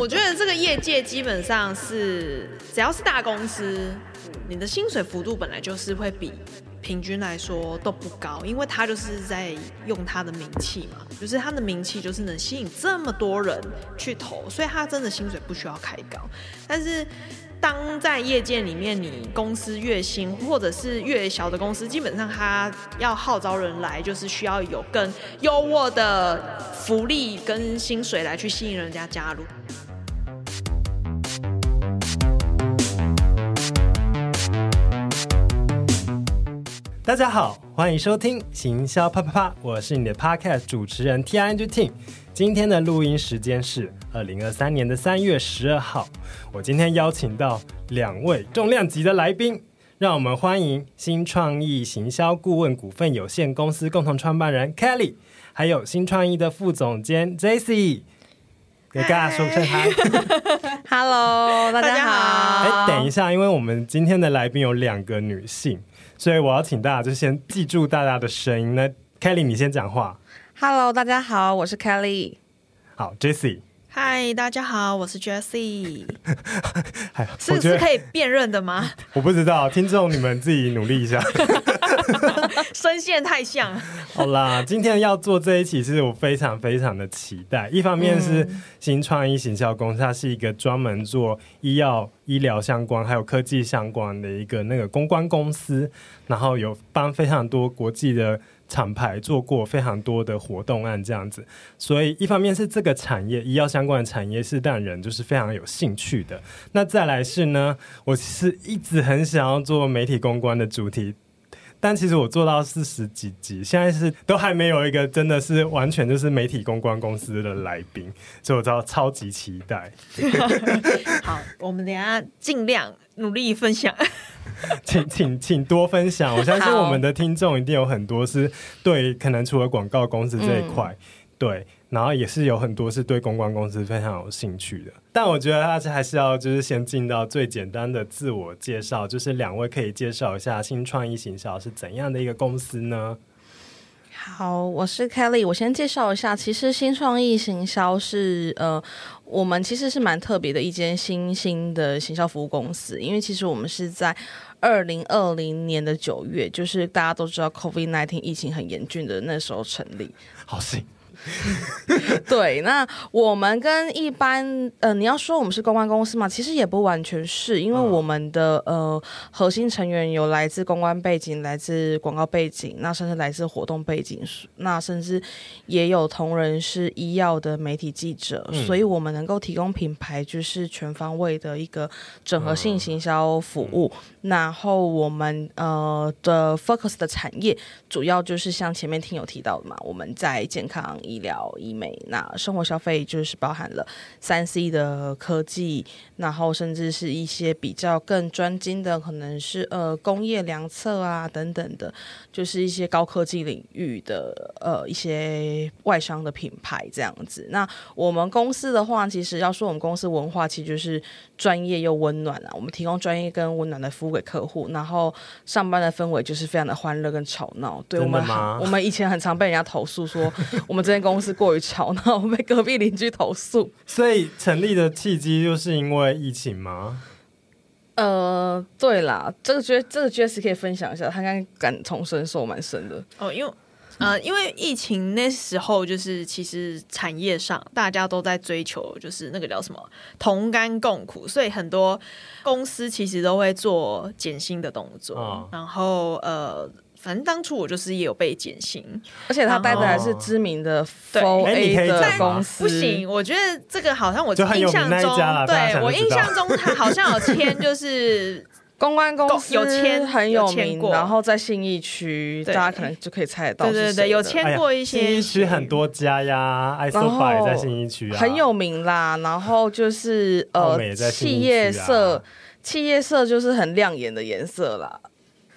我觉得这个业界基本上是，只要是大公司，你的薪水幅度本来就是会比平均来说都不高，因为他就是在用他的名气嘛，就是他的名气就是能吸引这么多人去投，所以他真的薪水不需要开高，但是。当在业界里面，你公司月薪或者是越小的公司，基本上他要号召人来，就是需要有更优渥的福利跟薪水来去吸引人家加入。大家好，欢迎收听行销啪啪啪，我是你的 Podcast 主持人 Tia Ting。今天的录音时间是二零二三年的三月十二号。我今天邀请到两位重量级的来宾，让我们欢迎新创意行销顾问股份有限公司共同创办人 Kelly，还有新创意的副总监 Jessie。给大家说声嗨，Hello，大家好。哎，等一下，因为我们今天的来宾有两个女性，所以我要请大家就先记住大家的声音。那 Kelly，你先讲话。Hello，大家好，我是 Kelly。好，Jessie。嗨，大家好，我是 Jessie。是是可以辨认的吗？我不知道，听众你们自己努力一下。声线太像。好啦，今天要做这一期，是我非常非常的期待。一方面是新创意行销公司，它是一个专门做医药、医疗相关还有科技相关的一个那个公关公司，然后有帮非常多国际的。厂牌做过非常多的活动案这样子，所以一方面是这个产业医药相关的产业是让人就是非常有兴趣的。那再来是呢，我是一直很想要做媒体公关的主题，但其实我做到四十几集，现在是都还没有一个真的是完全就是媒体公关公司的来宾，所以我知道超级期待。好，我们等下尽量努力分享。请请请多分享，我相信我们的听众一定有很多是对可能除了广告公司这一块，嗯、对，然后也是有很多是对公关公司非常有兴趣的。但我觉得大家还是要就是先进到最简单的自我介绍，就是两位可以介绍一下新创意行销是怎样的一个公司呢？好，我是 Kelly，我先介绍一下，其实新创意行销是呃。我们其实是蛮特别的一间新兴的行销服务公司，因为其实我们是在二零二零年的九月，就是大家都知道 COVID nineteen 疫情很严峻的那时候成立。好行。对，那我们跟一般呃，你要说我们是公关公司嘛，其实也不完全是，因为我们的呃核心成员有来自公关背景，来自广告背景，那甚至来自活动背景，那甚至也有同仁是医药的媒体记者，嗯、所以我们能够提供品牌就是全方位的一个整合性行销服务。嗯、然后我们呃的 focus 的产业主要就是像前面听友提到的嘛，我们在健康。医疗、医美，那生活消费就是包含了三 C 的科技，然后甚至是一些比较更专精的，可能是呃工业量测啊等等的，就是一些高科技领域的呃一些外商的品牌这样子。那我们公司的话，其实要说我们公司文化，其实就是专业又温暖啊。我们提供专业跟温暖的服务给客户，然后上班的氛围就是非常的欢乐跟吵闹。对我们，我们以前很常被人家投诉说 我们这间。公司过于吵闹，被隔壁邻居投诉。所以成立的契机就是因为疫情吗？呃，对啦，这个觉这个 Jess 可以分享一下，他刚刚感同身受蛮深的。哦，因为呃，因为疫情那时候，就是其实产业上大家都在追求，就是那个叫什么同甘共苦，所以很多公司其实都会做减薪的动作，哦、然后呃。反正当初我就是也有被减薪，而且他待的还是知名的 4A 的公司。不行，我觉得这个好像我印象中，对我印象中他好像有签，就是公关公司有签很有名，然后在信义区，大家可能就可以猜得到。对对对，有签过一些。信义区很多家呀，爱说法也在信义区啊，很有名啦。然后就是呃，企业色，企业色就是很亮眼的颜色啦。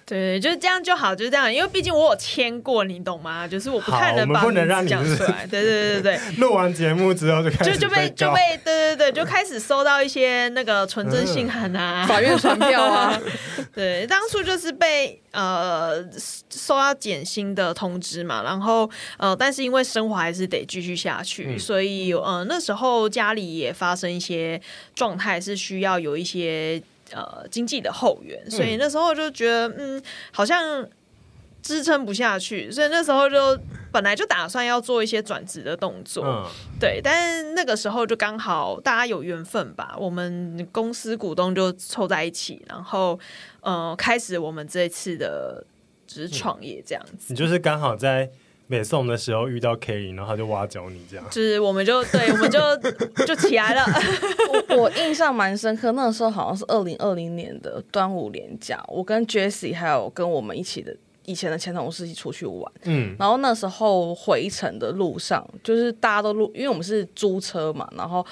对，就是这样就好，就是这样，因为毕竟我有签过，你懂吗？就是我不太能把不能让你讲出来。对对对对 录完节目之后就开始就就被就被对对对，就开始收到一些那个纯真信函啊，嗯、法院传票啊。对，当初就是被呃收到减薪的通知嘛，然后呃，但是因为生活还是得继续下去，嗯、所以呃那时候家里也发生一些状态，是需要有一些。呃，经济的后援，所以那时候就觉得，嗯，嗯，好像支撑不下去，所以那时候就本来就打算要做一些转职的动作，嗯、对，但是那个时候就刚好大家有缘分吧，我们公司股东就凑在一起，然后呃，开始我们这一次的就是创业这样子。你就是刚好在。北宋的时候遇到 Kerry，然后他就挖角你这样，就是我们就对，我们就 就起来了。我我印象蛮深刻，那个时候好像是二零二零年的端午连假，我跟 Jessie 还有跟我们一起的以前的前同事一起出去玩。嗯，然后那时候回程的路上，就是大家都路，因为我们是租车嘛，然后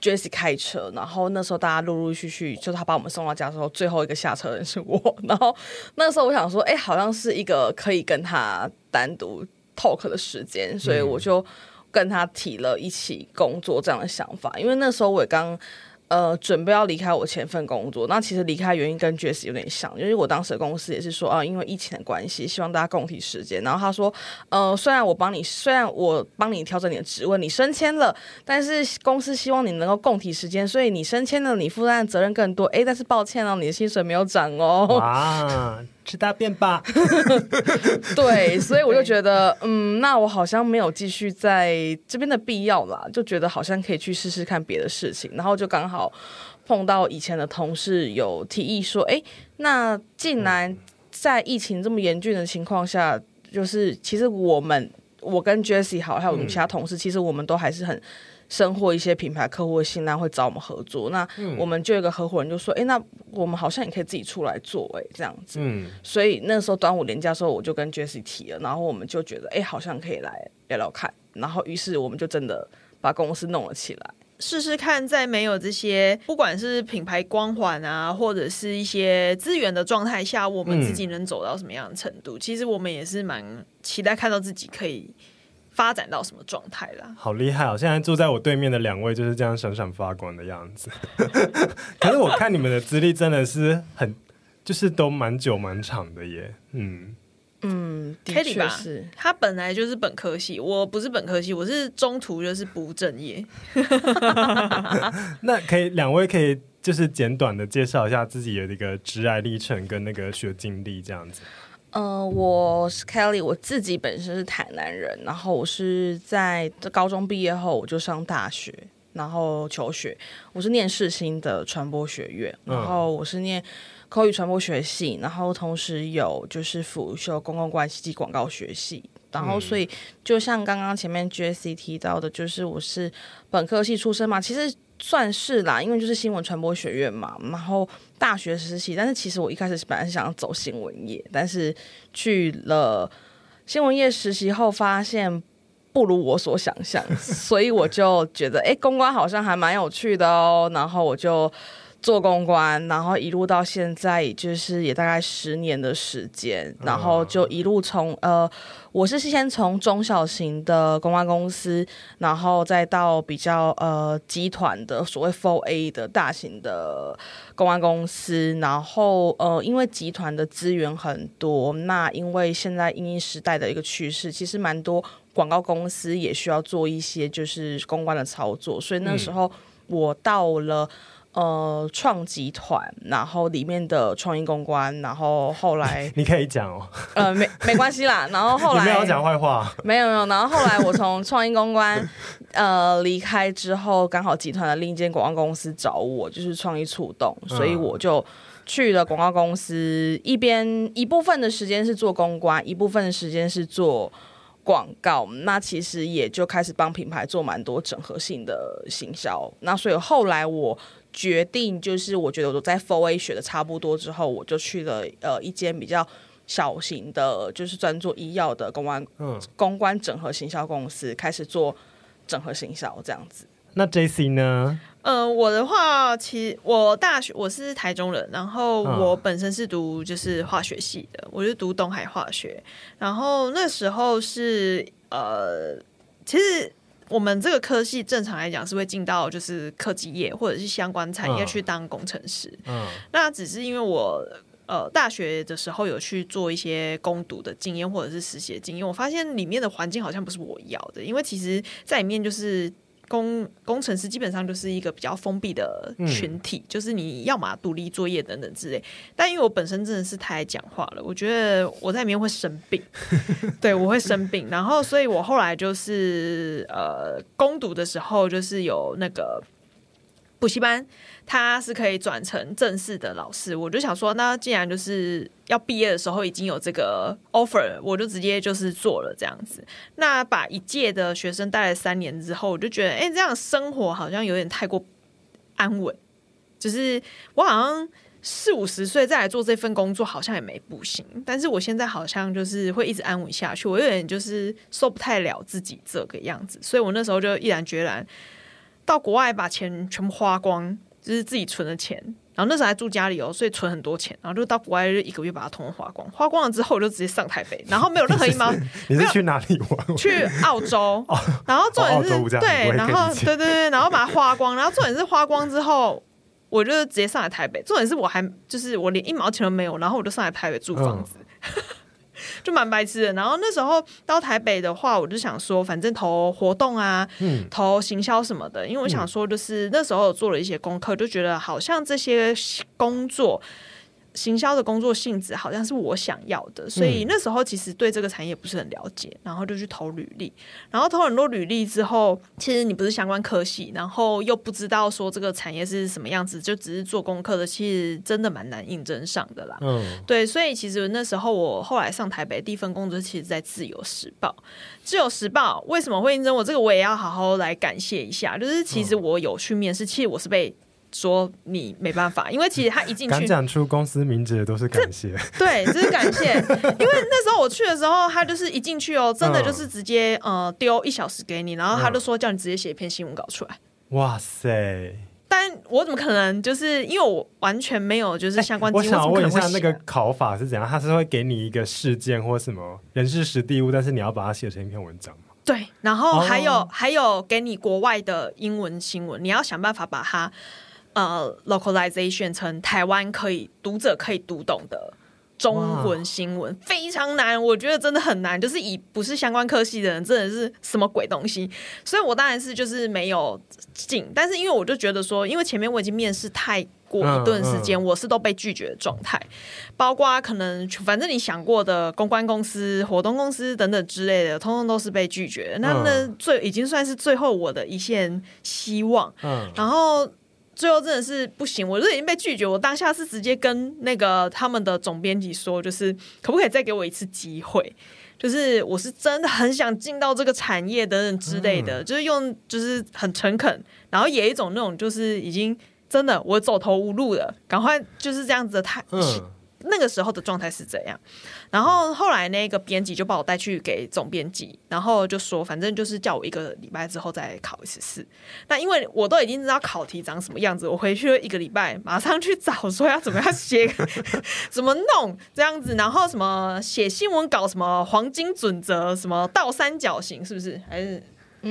Jessie 开车，然后那时候大家陆陆续续，就是他把我们送到家之后，最后一个下车的人是我。然后那时候我想说，哎、欸，好像是一个可以跟他单独。Talk 的时间，所以我就跟他提了一起工作这样的想法。因为那时候我也刚呃准备要离开我前份工作，那其实离开原因跟 Jess 有点像，因为我当时的公司也是说啊，因为疫情的关系，希望大家共体时间。然后他说，呃，虽然我帮你，虽然我帮你调整你的职位，你升迁了，但是公司希望你能够共体时间，所以你升迁了，你负担的责任更多。哎，但是抱歉哦，你的薪水没有涨哦。哇吃大便吧，对，所以我就觉得，嗯，那我好像没有继续在这边的必要啦，就觉得好像可以去试试看别的事情，然后就刚好碰到以前的同事有提议说，哎，那竟然在疫情这么严峻的情况下，就是其实我们我跟 Jessie 好，还有我们其他同事，其实我们都还是很。深获一些品牌客户的信赖会找我们合作，那我们就有一个合伙人就说：“哎、嗯，那我们好像也可以自己出来做，哎，这样子。嗯”所以那时候端午连假的时候，我就跟 Jessie 提了，然后我们就觉得：“哎，好像可以来聊聊看。”然后于是我们就真的把公司弄了起来，试试看，在没有这些不管是品牌光环啊，或者是一些资源的状态下，我们自己能走到什么样的程度？其实我们也是蛮期待看到自己可以。发展到什么状态啦？好厉害哦！现在坐在我对面的两位就是这样闪闪发光的样子。可是我看你们的资历真的是很，就是都蛮久蛮长的耶。嗯嗯，的确是。他本来就是本科系，我不是本科系，我是中途就是不务正业。那可以，两位可以就是简短的介绍一下自己的一个职涯历程跟那个学经历这样子。呃，我是 Kelly，我自己本身是台南人，然后我是在高中毕业后我就上大学，然后求学，我是念世新的传播学院，然后我是念口语传播学系，然后同时有就是辅修公共关系及广告学系，然后所以就像刚刚前面 Jessie 提到的，就是我是本科系出身嘛，其实。算是啦，因为就是新闻传播学院嘛，然后大学实习。但是其实我一开始本来是想要走新闻业，但是去了新闻业实习后，发现不如我所想象，所以我就觉得，哎，公关好像还蛮有趣的哦。然后我就做公关，然后一路到现在，就是也大概十年的时间，然后就一路从呃。我是先从中小型的公关公司，然后再到比较呃集团的所谓 Four A 的大型的公关公司，然后呃因为集团的资源很多，那因为现在因应时代的一个趋势，其实蛮多广告公司也需要做一些就是公关的操作，所以那时候我到了。呃，创集团，然后里面的创意公关，然后后来 你可以讲哦，呃，没没关系啦，然后后来没有讲坏话，没有没有，然后后来我从创意公关 呃离开之后，刚好集团的另一间广告公司找我，就是创意触动，所以我就去了广告公司，一边一部分的时间是做公关，一部分的时间是做广告，那其实也就开始帮品牌做蛮多整合性的行销，那所以后来我。决定就是，我觉得我都在 4A 学的差不多之后，我就去了呃一间比较小型的，就是专做医药的公关，嗯，公关整合行销公司，开始做整合行销这样子。那 JC 呢？嗯、呃，我的话，其实我大学我是台中人，然后我本身是读就是化学系的，我就读东海化学。然后那时候是呃，其实我们这个科系正常来讲是会进到就是科技业或者是相关产业去当工程师。嗯，那只是因为我呃大学的时候有去做一些攻读的经验或者是实习的经验，我发现里面的环境好像不是我要的，因为其实在里面就是。工工程师基本上就是一个比较封闭的群体，嗯、就是你要么独立作业等等之类。但因为我本身真的是太爱讲话了，我觉得我在里面会生病，对，我会生病。然后，所以我后来就是呃，攻读的时候就是有那个补习班。他是可以转成正式的老师，我就想说，那既然就是要毕业的时候已经有这个 offer，我就直接就是做了这样子。那把一届的学生带来三年之后，我就觉得，哎、这样生活好像有点太过安稳。就是我好像四五十岁再来做这份工作，好像也没不行。但是我现在好像就是会一直安稳下去，我有点就是受不太了自己这个样子，所以我那时候就毅然决然到国外把钱全部花光。就是自己存的钱，然后那时候还住家里哦，所以存很多钱，然后就到国外就一个月把它通通花光，花光了之后我就直接上台北，然后没有任何一毛。你是去哪里玩？去澳洲，哦、然后重点是、哦、对，然后对对对，然后把它花光，然后重点是花光之后，我就直接上来台北。重点是我还就是我连一毛钱都没有，然后我就上来台北租房子。嗯 就蛮白痴的，然后那时候到台北的话，我就想说，反正投活动啊，嗯，投行销什么的，因为我想说，就是那时候做了一些功课，就觉得好像这些工作。行销的工作性质好像是我想要的，所以那时候其实对这个产业不是很了解，然后就去投履历，然后投很多履历之后，其实你不是相关科系，然后又不知道说这个产业是什么样子，就只是做功课的，其实真的蛮难应征上的啦。嗯，对，所以其实那时候我后来上台北第一份工作，其实在自由时报。自由时报为什么会应征我？这个我也要好好来感谢一下，就是其实我有去面试，其实我是被。说你没办法，因为其实他一进去，敢讲出公司名字的都是感谢，对，这是感谢。因为那时候我去的时候，他就是一进去哦，真的就是直接呃丢一小时给你，然后他就说叫你直接写一篇新闻稿出来。哇塞！但我怎么可能？就是因为我完全没有就是相关。我想问一下，那个考法是怎样？他是会给你一个事件或什么人事实地物，但是你要把它写成一篇文章吗？对，然后还有、哦、还有给你国外的英文新闻，你要想办法把它。呃，localization 成台湾可以读者可以读懂的中文新闻，非常难，我觉得真的很难。就是以不是相关科系的人，真的是什么鬼东西。所以我当然是就是没有进，但是因为我就觉得说，因为前面我已经面试太过一段时间，我是都被拒绝的状态，包括可能反正你想过的公关公司、活动公司等等之类的，通通都是被拒绝。那那最已经算是最后我的一线希望。嗯，然后。最后真的是不行，我就已经被拒绝。我当下是直接跟那个他们的总编辑说，就是可不可以再给我一次机会？就是我是真的很想进到这个产业等等之类的，嗯、就是用就是很诚恳，然后也一种那种就是已经真的我走投无路了，赶快就是这样子的态。嗯那个时候的状态是怎样，然后后来那个编辑就把我带去给总编辑，然后就说反正就是叫我一个礼拜之后再考一次试。那因为我都已经知道考题长什么样子，我回去了一个礼拜，马上去找说要怎么样写，怎么弄这样子，然后什么写新闻稿，什么黄金准则，什么倒三角形，是不是？还是？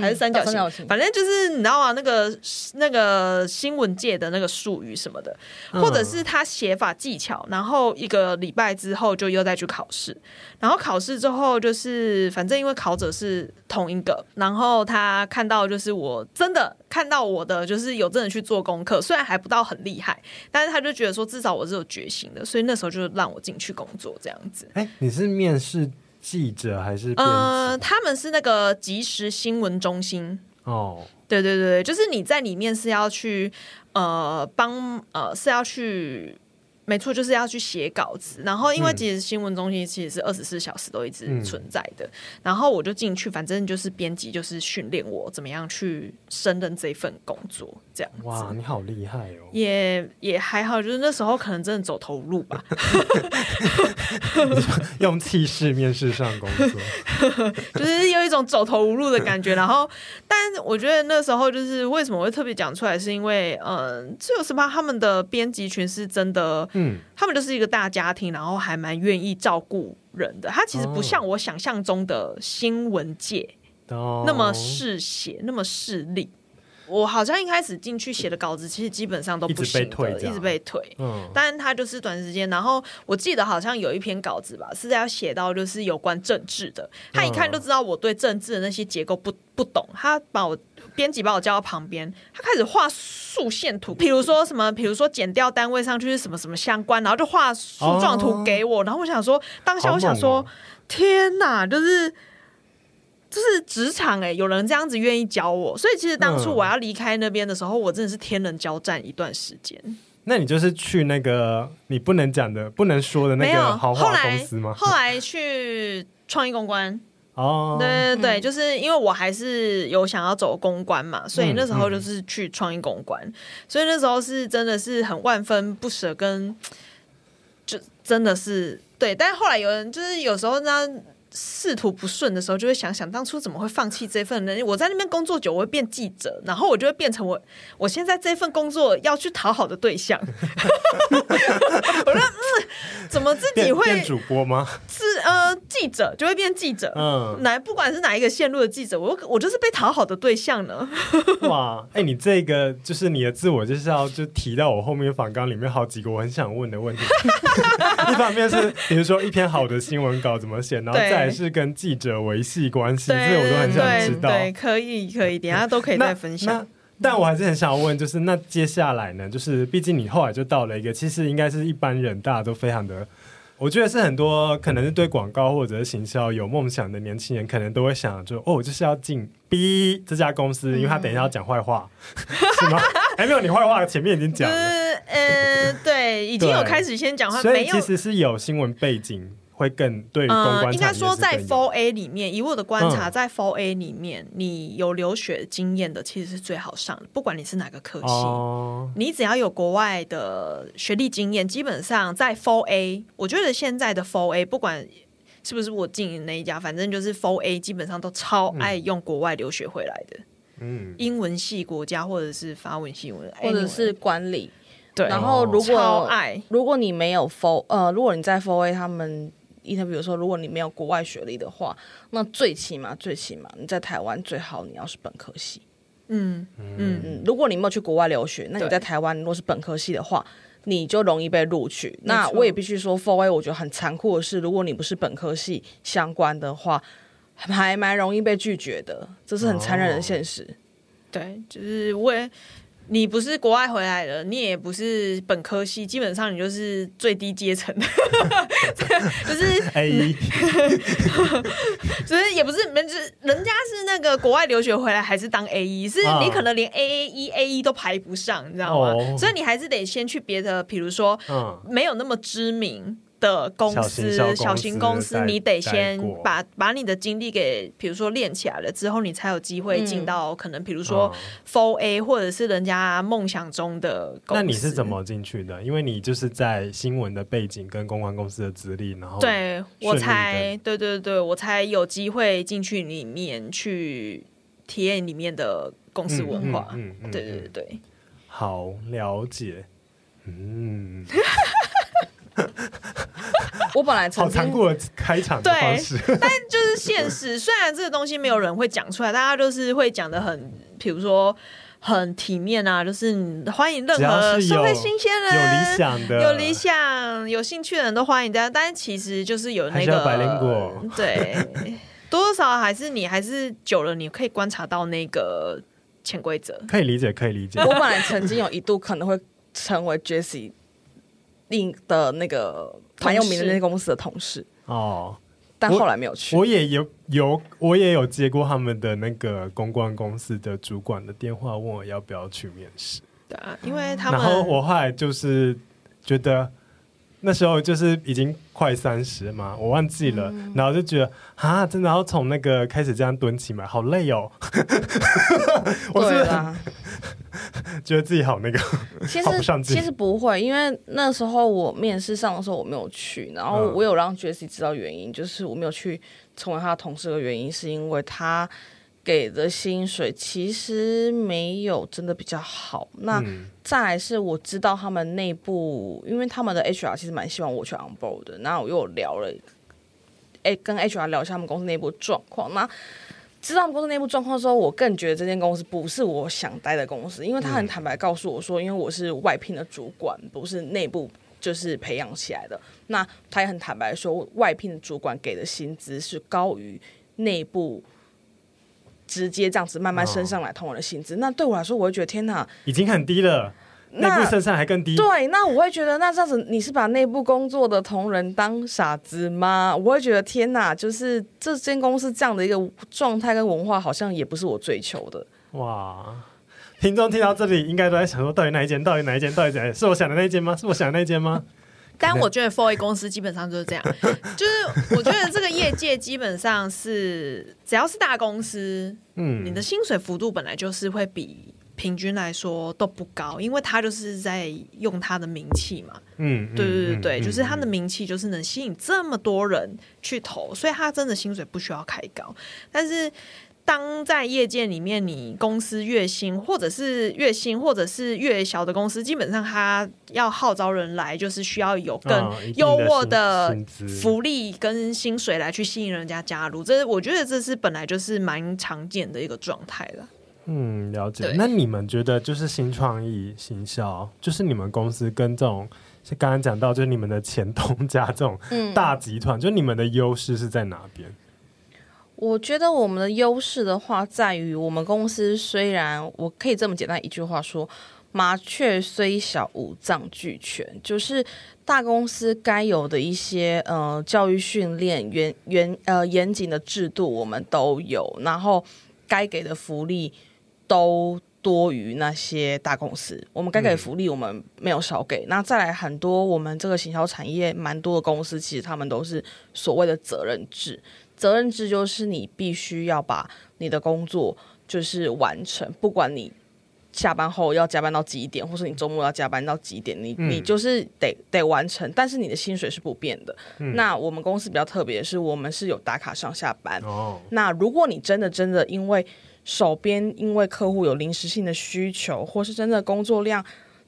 还是三角形，嗯、形反正就是你知道啊，那个那个新闻界的那个术语什么的，或者是他写法技巧，然后一个礼拜之后就又再去考试，然后考试之后就是反正因为考者是同一个，然后他看到就是我真的看到我的就是有真的去做功课，虽然还不到很厉害，但是他就觉得说至少我是有决心的，所以那时候就让我进去工作这样子。哎，你是面试？记者还是呃，他们是那个即时新闻中心。哦，对对对，就是你在里面是要去呃帮呃是要去没错，就是要去写稿子。然后因为其实新闻中心其实是二十四小时都一直存在的。嗯、然后我就进去，反正就是编辑就是训练我怎么样去胜任这份工作，这样子。哇，你好厉害哦！也也还好，就是那时候可能真的走投无路吧。用气势面试上工作，就是有一种走投无路的感觉。然后，但我觉得那时候就是为什么会特别讲出来，是因为嗯，自由时报他们的编辑群是真的，嗯，他们就是一个大家庭，然后还蛮愿意照顾人的。他其实不像我想象中的新闻界那么嗜血，那么势利。我好像一开始进去写的稿子，其实基本上都不行的，一直被退，一直被退。嗯，但他就是短时间。然后我记得好像有一篇稿子吧，是要写到就是有关政治的。他一看就知道我对政治的那些结构不不懂。他把我编辑把我叫到旁边，他开始画竖线图，比如说什么，比如说减掉单位上去是什么什么相关，然后就画树状图给我。然后我想说，当下我想说，天哪，就是。就是职场哎、欸，有人这样子愿意教我，所以其实当初我要离开那边的时候，嗯、我真的是天人交战一段时间。那你就是去那个你不能讲的、不能说的那个豪华公司吗？后来，后来去创意公关哦，对对对，嗯、就是因为我还是有想要走公关嘛，所以那时候就是去创意公关，嗯嗯、所以那时候是真的是很万分不舍，跟 就真的是对，但是后来有人就是有时候呢。仕途不顺的时候，就会想想当初怎么会放弃这份呢？我在那边工作久，我会变记者，然后我就会变成我我现在这份工作要去讨好的对象。我说嗯，怎么自己会变主播吗？是呃，记者就会变记者。嗯，哪不管是哪一个线路的记者，我我就是被讨好的对象呢。哇，哎、欸，你这个就是你的自我介绍，就提到我后面访纲里面好几个我很想问的问题。一方面是比如说一篇好的新闻稿怎么写，然后再。还是跟记者维系关系，这我都很想知道。对，可以，可以，等下都可以再分享。但我还是很想要问，就是那接下来呢？就是毕竟你后来就到了一个，其实应该是一般人大家都非常的，我觉得是很多可能是对广告或者是行销有梦想的年轻人，可能都会想就哦，就是要进 B 这家公司，因为他等一下要讲坏话，嗯、是吗？还没有，你坏话前面已经讲了。呃，对，已经有开始先讲话，所以其实是有新闻背景。会更对公关，应该说在 Four A 里面，以我的观察，在 Four A 里面，你有留学经验的其实是最好上的。不管你是哪个科系，你只要有国外的学历经验，基本上在 Four A，我觉得现在的 Four A，不管是不是我进的那一家，反正就是 Four A，基本上都超爱用国外留学回来的。嗯，英文系国家或者是法文系文，或者是管理。对，然后如果爱如果你没有 Four，呃，如果你在 Four A，他们。因为比如说，如果你没有国外学历的话，那最起码最起码你在台湾最好你要是本科系。嗯嗯嗯。如果你没有去国外留学，那你在台湾如果是本科系的话，你就容易被录取。那我也必须说 f o r A 我觉得很残酷的是，如果你不是本科系相关的话，还蛮容易被拒绝的，这是很残忍的现实。对，就是我也。你不是国外回来的，你也不是本科系，基本上你就是最低阶层的，就是 A，就是也不是，人就是人家是那个国外留学回来，还是当 A E，是你可能连 A A 一 A E 都排不上，你知道吗？哦、所以你还是得先去别的，比如说没有那么知名。的公司，小型公司，你得先把把你的经历给，比如说练起来了之后，你才有机会进到可能，比如说 Four A 或者是人家梦想中的公司。那你是怎么进去的？因为你就是在新闻的背景跟公关公司的资历，然后对我才对对对，我才有机会进去里面去体验里面的公司文化。嗯，嗯，嗯，对对对，好了解，嗯。我本来曾经好残酷的开场的方式，对，但就是现实。虽然这个东西没有人会讲出来，大家就是会讲的很，比如说很体面啊，就是欢迎任何社会新鲜人，有理想的、有理想、有兴趣的人都欢迎大家。但是其实就是有那个百灵果，对，多多少少还是你还是久了，你可以观察到那个潜规则。可以理解，可以理解。我本来曾经有一度可能会成为 Jessie 另的那个。蛮有名的那些公司的同事哦，但后来没有去。我，我也有有，我也有接过他们的那个公关公司的主管的电话，问我要不要去面试。对啊，因为他们。然后我后来就是觉得那时候就是已经快三十嘛，我忘记了，嗯、然后就觉得啊，真的要从那个开始这样蹲起嘛，好累哦。我是啦，觉得自己好那个，其实其实不会，因为那时候我面试上的时候我没有去，然后我有让 Jessie 知道原因，就是我没有去成为他的同事的原因，是因为他。给的薪水其实没有真的比较好。那再来是我知道他们内部，因为他们的 HR 其实蛮希望我去 on board 的。那我又聊了，哎，跟 HR 聊一下他们公司内部状况。那知道公司内部状况的时候，我更觉得这间公司不是我想待的公司，因为他很坦白告诉我说，因为我是外聘的主管，不是内部就是培养起来的。那他也很坦白说，外聘的主管给的薪资是高于内部。直接这样子慢慢升上来，同我的薪资，那对我来说，我会觉得天哪，已经很低了。内部升上还更低。对，那我会觉得，那这样子你是把内部工作的同仁当傻子吗？我会觉得天哪，就是这间公司这样的一个状态跟文化，好像也不是我追求的。哇，听众听到这里，应该都在想说，到底哪一间？到底哪一间？到底哪？是我想的那一间吗？是我想的那一间吗？但我觉得 f o r A 公司基本上就是这样，就是我觉得这个业界基本上是只要是大公司，嗯，你的薪水幅度本来就是会比平均来说都不高，因为他就是在用他的名气嘛，嗯，对对对对，就是他的名气就是能吸引这么多人去投，所以他真的薪水不需要开高，但是。当在业界里面，你公司月薪，或者是月薪，或者是越小的公司，基本上他要号召人来，就是需要有更优渥的福利跟薪水来去吸引人家加入。这我觉得这是本来就是蛮常见的一个状态了。嗯，了解。那你们觉得就是新创意行销，就是你们公司跟这种，是刚刚讲到，就是你们的前东家这种大集团，嗯、就你们的优势是在哪边？我觉得我们的优势的话，在于我们公司虽然我可以这么简单一句话说，麻雀虽小，五脏俱全，就是大公司该有的一些呃教育训练、严严呃严谨的制度我们都有，然后该给的福利都多于那些大公司。我们该给的福利我们没有少给。嗯、那再来很多我们这个行销产业蛮多的公司，其实他们都是所谓的责任制。责任制就是你必须要把你的工作就是完成，不管你下班后要加班到几点，或是你周末要加班到几点，你你就是得得完成，但是你的薪水是不变的。嗯、那我们公司比较特别的是，我们是有打卡上下班。哦。那如果你真的真的因为手边因为客户有临时性的需求，或是真的工作量。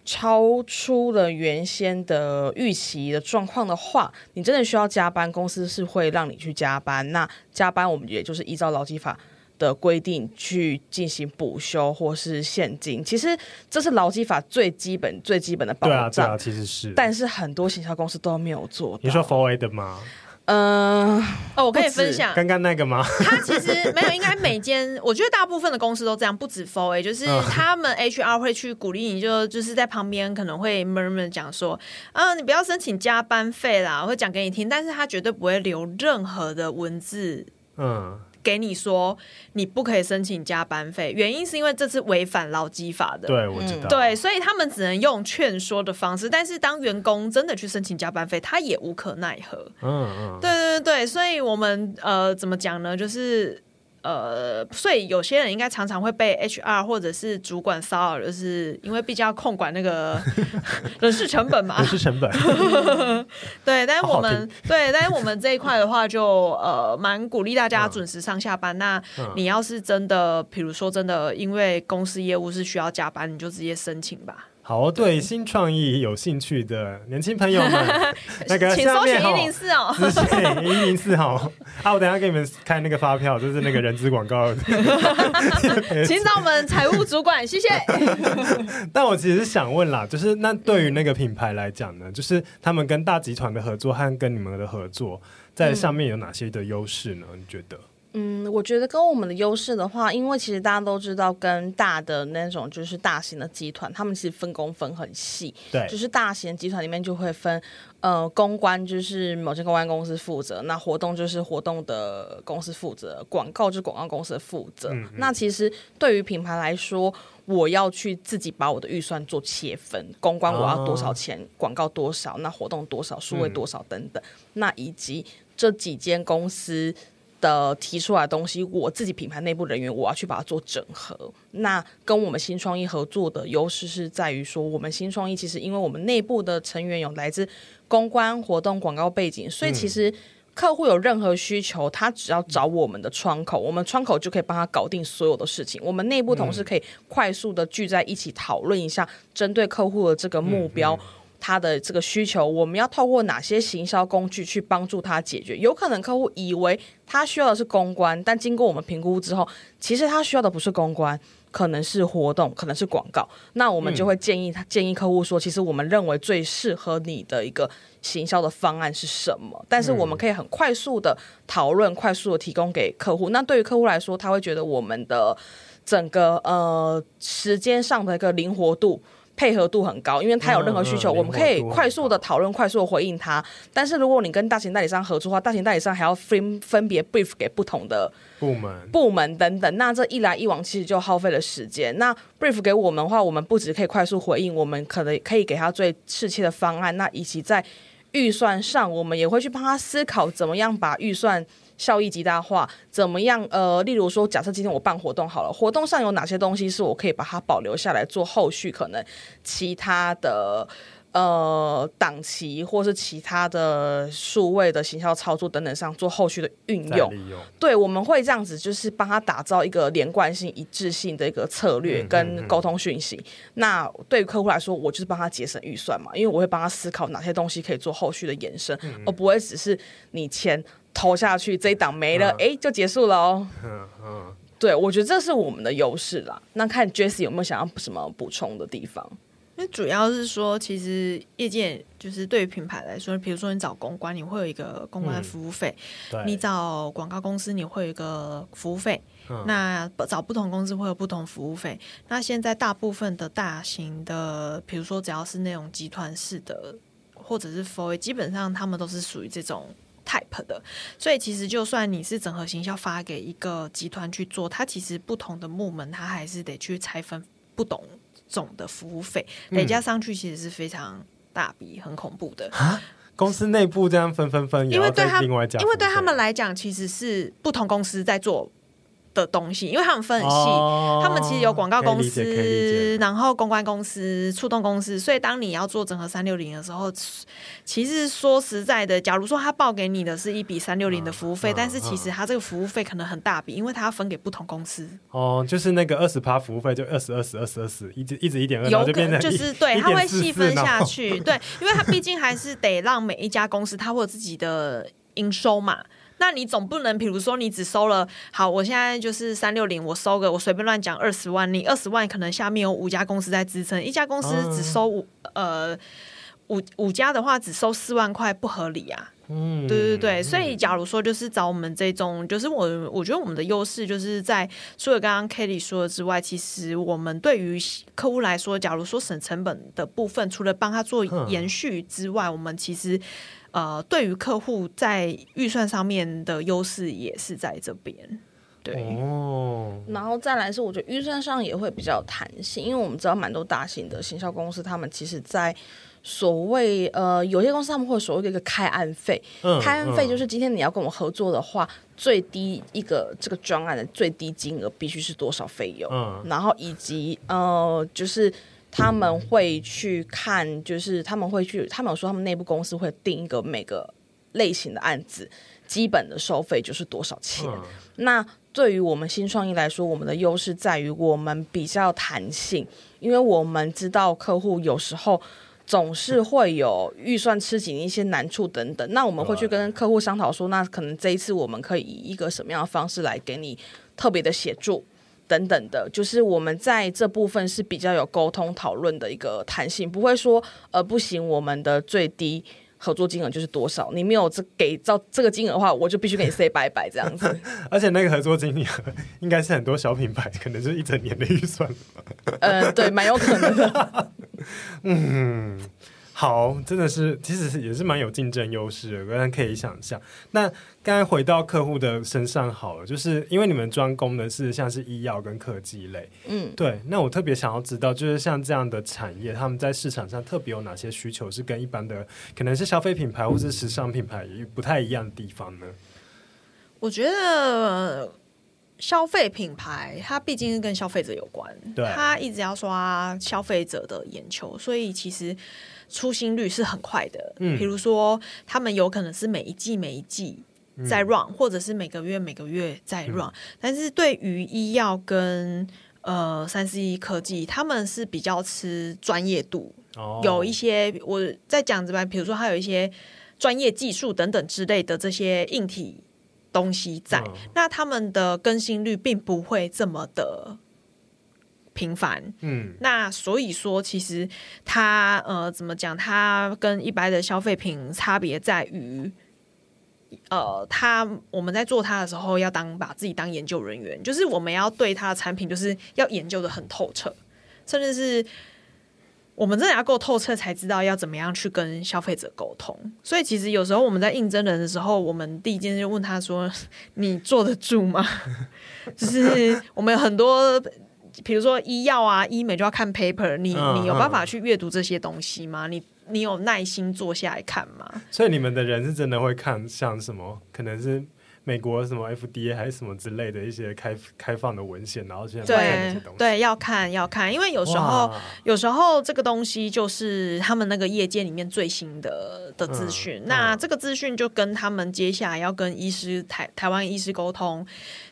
超出了原先的预期的状况的话，你真的需要加班，公司是会让你去加班。那加班我们也就是依照劳基法的规定去进行补休或是现金。其实这是劳基法最基本最基本的保障。对啊，对啊，其实是。但是很多行销公司都没有做。你说 4A 的吗？嗯，哦，我可以分享刚刚那个吗？他其实 没有，应该每间，我觉得大部分的公司都这样，不止 For A，就是他们 HR 会去鼓励你就，就就是在旁边可能会 murmur 讲说，啊，你不要申请加班费啦，我会讲给你听，但是他绝对不会留任何的文字，嗯。给你说你不可以申请加班费，原因是因为这是违反劳基法的。对，我知道。对，所以他们只能用劝说的方式，但是当员工真的去申请加班费，他也无可奈何。嗯嗯。对对对，所以我们呃怎么讲呢？就是。呃，所以有些人应该常常会被 HR 或者是主管骚扰，就是因为毕竟要控管那个 人事成本嘛。人事成本。对，但是我们对，但是我们这一块的话就，就呃蛮鼓励大家准时上下班。嗯、那你要是真的，比如说真的，因为公司业务是需要加班，你就直接申请吧。好，对新创意有兴趣的年轻朋友们，那个请搜寻一零四哦，私信一零四号。好，我等下给你们开那个发票，就是那个人资广告。请找我们财务主管，谢谢。但我其实想问啦，就是那对于那个品牌来讲呢，就是他们跟大集团的合作和跟你们的合作，在上面有哪些的优势呢？你觉得？嗯，我觉得跟我们的优势的话，因为其实大家都知道，跟大的那种就是大型的集团，他们其实分工分很细。对，就是大型集团里面就会分，呃，公关就是某些公关公司负责，那活动就是活动的公司负责，广告就是广告公司的负责。嗯嗯，那其实对于品牌来说，我要去自己把我的预算做切分，公关我要多少钱，哦、广告多少，那活动多少，数位多少等等，嗯、那以及这几间公司。的提出来的东西，我自己品牌内部人员我要去把它做整合。那跟我们新创意合作的优势是在于说，我们新创意其实因为我们内部的成员有来自公关、活动、广告背景，所以其实客户有任何需求，他只要找我们的窗口，我们窗口就可以帮他搞定所有的事情。我们内部同事可以快速的聚在一起讨论一下，针对客户的这个目标。他的这个需求，我们要透过哪些行销工具去帮助他解决？有可能客户以为他需要的是公关，但经过我们评估之后，其实他需要的不是公关，可能是活动，可能是广告。那我们就会建议他，建议客户说，其实我们认为最适合你的一个行销的方案是什么？但是我们可以很快速的讨论，快速的提供给客户。那对于客户来说，他会觉得我们的整个呃时间上的一个灵活度。配合度很高，因为他有任何需求，嗯嗯、我们可以快速的讨论，快速的回应他。但是如果你跟大型代理商合作的话，大型代理商还要分分别 brief 给不同的部门、部门等等，那这一来一往，其实就耗费了时间。那 brief 给我们的话，我们不只可以快速回应，我们可能可以给他最适切的方案。那以及在预算上，我们也会去帮他思考怎么样把预算。效益极大化，怎么样？呃，例如说，假设今天我办活动好了，活动上有哪些东西是我可以把它保留下来做后续可能其他的呃档期，或是其他的数位的行销操作等等上做后续的运用。对，我们会这样子，就是帮他打造一个连贯性、一致性的一个策略跟沟通讯息。嗯嗯嗯。那对于客户来说，我就是帮他节省预算嘛，因为我会帮他思考哪些东西可以做后续的延伸，而不会只是你签。投下去，这一档没了，哎、嗯，就结束了哦。嗯嗯，对，我觉得这是我们的优势啦。那看 Jessie 有没有想要什么补充的地方？因为主要是说，其实业界就是对于品牌来说，比如说你找公关，你会有一个公关服务费；嗯、你找广告公司，你会有一个服务费。嗯、那找不同公司会有不同服务费。那现在大部分的大型的，比如说只要是那种集团式的，或者是 4A，基本上他们都是属于这种。Type 的，所以其实就算你是整合行销发给一个集团去做，它其实不同的部门，它还是得去拆分不懂种的服务费，累加上去其实是非常大笔、很恐怖的。啊，公司内部这样分分分，因为对他，因为对他们来讲，其实是不同公司在做。的东西，因为他们分很细，哦、他们其实有广告公司，然后公关公司、触动公司，所以当你要做整合三六零的时候，其实说实在的，假如说他报给你的是一笔三六零的服务费，但是其实他这个服务费可能很大笔，因为他要分给不同公司。哦，就是那个二十趴服务费就二十二十二十二十，一直一直一点二，有可就是对，他会细分下去，对，因为他毕竟还是得让每一家公司他会有自己的营收嘛。那你总不能，比如说你只收了，好，我现在就是三六零，我收个我随便乱讲二十万，你二十万可能下面有五家公司在支撑，一家公司只收五、嗯、呃五五家的话只收四万块，不合理啊。嗯，对对对，所以假如说就是找我们这种，就是我我觉得我们的优势就是在除了刚刚 Kelly 说的之外，其实我们对于客户来说，假如说省成本的部分，除了帮他做延续之外，嗯、我们其实。呃，对于客户在预算上面的优势也是在这边，对。哦。然后再来是，我觉得预算上也会比较弹性，因为我们知道蛮多大型的行销公司，他们其实，在所谓呃，有些公司他们会所谓的一个开案费，嗯、开案费就是今天你要跟我们合作的话，嗯、最低一个这个专案的最低金额必须是多少费用，嗯，然后以及呃，就是。他们会去看，就是他们会去，他们有说他们内部公司会定一个每个类型的案子基本的收费就是多少钱。嗯、那对于我们新创意来说，我们的优势在于我们比较弹性，因为我们知道客户有时候总是会有预算吃紧一些难处等等。那我们会去跟客户商讨说，那可能这一次我们可以以一个什么样的方式来给你特别的协助。等等的，就是我们在这部分是比较有沟通讨论的一个弹性，不会说呃不行，我们的最低合作金额就是多少，你没有这给到这个金额的话，我就必须给你 say 拜拜这样子。而且那个合作金额 应该是很多小品牌可能就是一整年的预算。呃，对，蛮有可能的。嗯。好，真的是，其实是也是蛮有竞争优势的，当然可以想象。那刚才回到客户的身上好了，就是因为你们专攻的是像是医药跟科技类，嗯，对。那我特别想要知道，就是像这样的产业，他们在市场上特别有哪些需求，是跟一般的可能是消费品牌或是时尚品牌不太一样的地方呢？我觉得消费品牌它毕竟是跟消费者有关，对，它一直要刷消费者的眼球，所以其实。出新率是很快的，嗯，比如说他们有可能是每一季每一季在 run，嗯，或者是每个月每个月在 run，嗯。但是对于医药跟呃三 C 科技，他们是比较吃专业度，哦，有一些我在讲之外，比如说还有一些专业技术等等之类的这些硬体东西在，哦，那他们的更新率并不会这么的。频繁，嗯，那所以说，其实它呃，怎么讲？它跟一般的消费品差别在于，呃，它我们在做它的时候，要当把自己当研究人员，就是我们要对它的产品，就是要研究的很透彻，甚至是我们真的要够透彻，才知道要怎么样去跟消费者沟通。所以，其实有时候我们在应征人的时候，我们第一件事就问他说：“你坐得住吗？” 就是我们有很多。比如说医药啊、医美就要看 paper，你你有办法去阅读这些东西吗？你你有耐心坐下来看吗？所以你们的人是真的会看像什么？可能是。美国什么 FDA 还是什么之类的一些开开放的文献，然后现在看那些东西。对，对，要看要看，因为有时候有时候这个东西就是他们那个业界里面最新的的资讯。嗯、那这个资讯就跟他们接下来要跟医师台台湾医师沟通，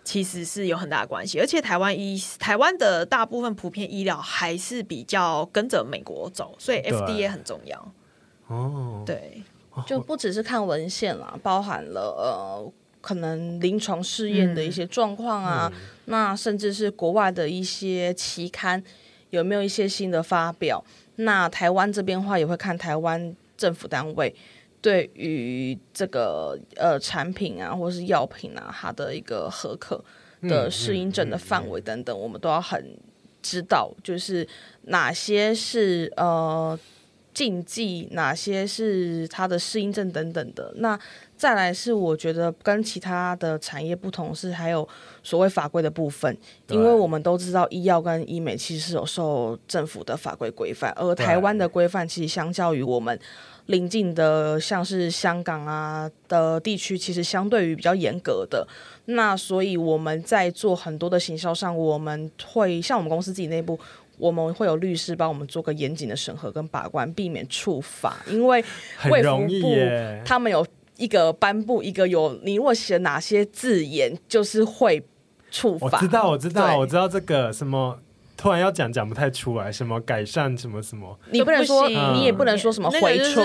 其实是有很大的关系。而且台湾医台湾的大部分普遍医疗还是比较跟着美国走，所以 FDA 很重要。哦，对，就不只是看文献啦，包含了呃。可能临床试验的一些状况啊，那甚至是国外的一些期刊有没有一些新的发表？那台湾这边的话也会看台湾政府单位对于这个呃产品啊或是药品啊它的一个合可的适应症的范围等等，我们都要很知道，就是哪些是呃禁忌，哪些是它的适应症等等的那。再来是我觉得跟其他的产业不同是还有所谓法规的部分，因为我们都知道医药跟医美其实是有受政府的法规规范，而台湾的规范其实相较于我们邻近的像是香港啊的地区，其实相对于比较严格的。那所以我们在做很多的行销上，我们会像我们公司自己内部，我们会有律师帮我们做个严谨的审核跟把关，避免触法，因为卫福部他们有。一个颁布一个有你如果写哪些字眼，就是会触发。我知道，我知道，我知道这个什么，突然要讲讲不太出来，什么改善什么什么，你不能说，你也不能说什么回春，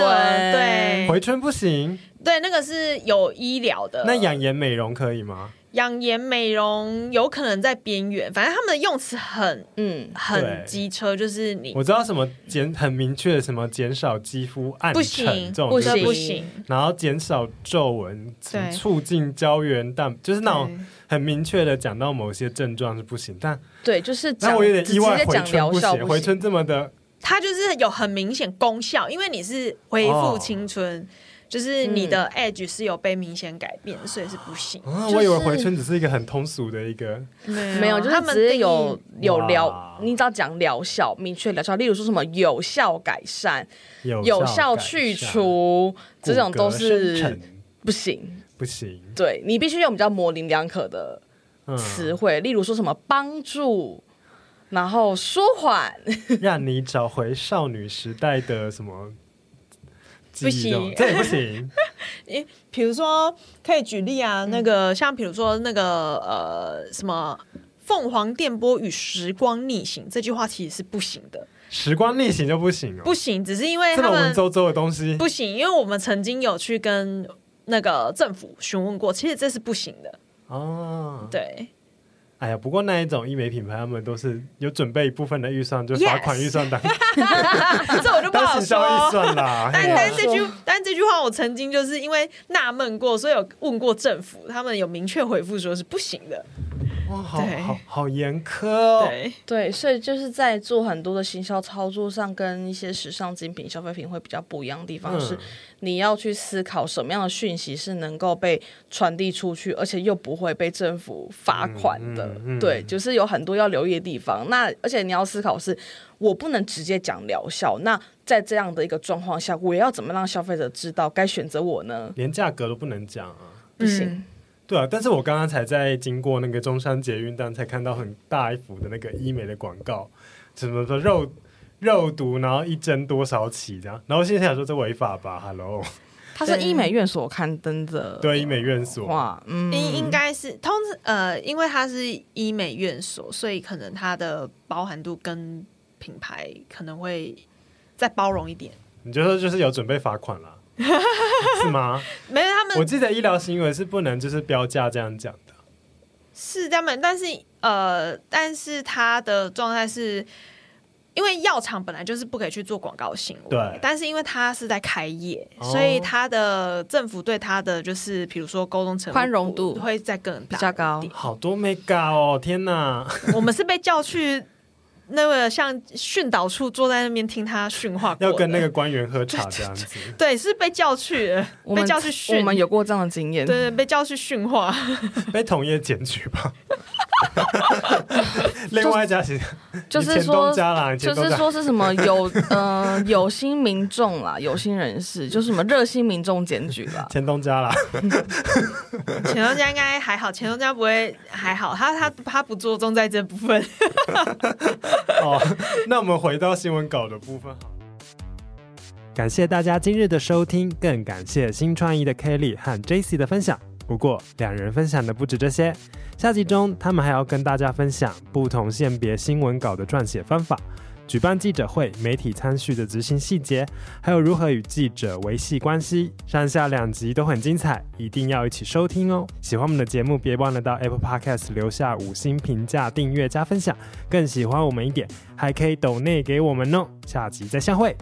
对，回春不行。对，那个是有医疗的。那养颜美容可以吗？养颜美容有可能在边缘，反正他们的用词很嗯。很机车，就是你我知道什么减很明确的什么减少肌肤暗沉这种不行不行，然后减少皱纹，促进胶原蛋，就是那种很明确的讲到某些症状是不行，但对就是那我有点意外，回春不行，回春这么的，它就是有很明显功效，因为你是恢复青春。哦就是你的 edge 是有被明显改变，所以是不行。啊，我以为回春只是一个很通俗的一个，没有，就是只是有有疗，你只要讲疗效，明确疗效，例如说什么有效改善、有效去除，这种都是不行，不行。对，你必须用比较模棱两可的词汇，例如说什么帮助，然后舒缓，让你找回少女时代的什么。不行，这也不行。你，比如说，可以举例啊，那个像比如说那个呃，什么“凤凰电波与时光逆行”这句话其实是不行的。时光逆行就不行哦？不行，只是因为他们这么文绉绉的东西不行，因为我们曾经有去跟那个政府询问过，其实这是不行的。哦，对。哎呀，不过那一种医美品牌，他们都是有准备一部分的预算，就罚款预算单，Yes! 这我就不好说。预算啦。但但这句但这句话，我曾经就是因为纳闷过，所以有问过政府，他们有明确回复说是不行的。哇，好好好严苛哦。对对，所以就是在做很多的行销操作上，跟一些时尚精品消费品会比较不一样的地方是，你要去思考什么样的讯息是能够被传递出去，而且又不会被政府罚款的。嗯嗯嗯、对，就是有很多要留意的地方。那而且你要思考是，我不能直接讲疗效。那在这样的一个状况下，我要怎么让消费者知道该选择我呢？连价格都不能讲啊，不行。嗯对啊，但是我刚刚才在经过那个中山捷运站，才看到很大一幅的那个医美的广告，怎么说肉肉毒，然后一针多少起这样，然后现在想说这违法吧？Hello，它是医美院所刊登的，对，医美院所哇，嗯，应应该是通呃，因为它是医美院所，所以可能它的包含度跟品牌可能会再包容一点。你就说就是有准备罚款了？是吗？没有，他们我记得医疗行为是不能就是标价这样讲的。是他们，但是呃，但是他的状态是，因为药厂本来就是不可以去做广告行为，对。但是因为他是在开业，哦、所以他的政府对他的就是，比如说沟通成宽容度会再更大比较高。好多没搞哦，天哪！我们是被叫去。那个像训导处坐在那边听他训话，要跟那个官员喝茶这样子。对，是被叫去，被叫去训。我们有过这样的经验。对对，被叫去训话，被同业检举吧。另外一家是，就是说，就是说是什么有 呃有心民众啦，有心人士，就是什么热心民众检举啦。钱东家啦，钱东家应该还好，钱东家不会还好，他他他不着重在这部分。哦，那我们回到新闻稿的部分好。感谢大家今日的收听，更感谢新创意的 Kelly 和 JC 的分享。不过，两人分享的不止这些。下集中，他们还要跟大家分享不同性别新闻稿的撰写方法、举办记者会、媒体参叙的执行细节，还有如何与记者维系关系。上下两集都很精彩，一定要一起收听哦！喜欢我们的节目，别忘了到 Apple Podcast 留下五星评价、订阅加分享。更喜欢我们一点，还可以抖内给我们哦！下集再相会。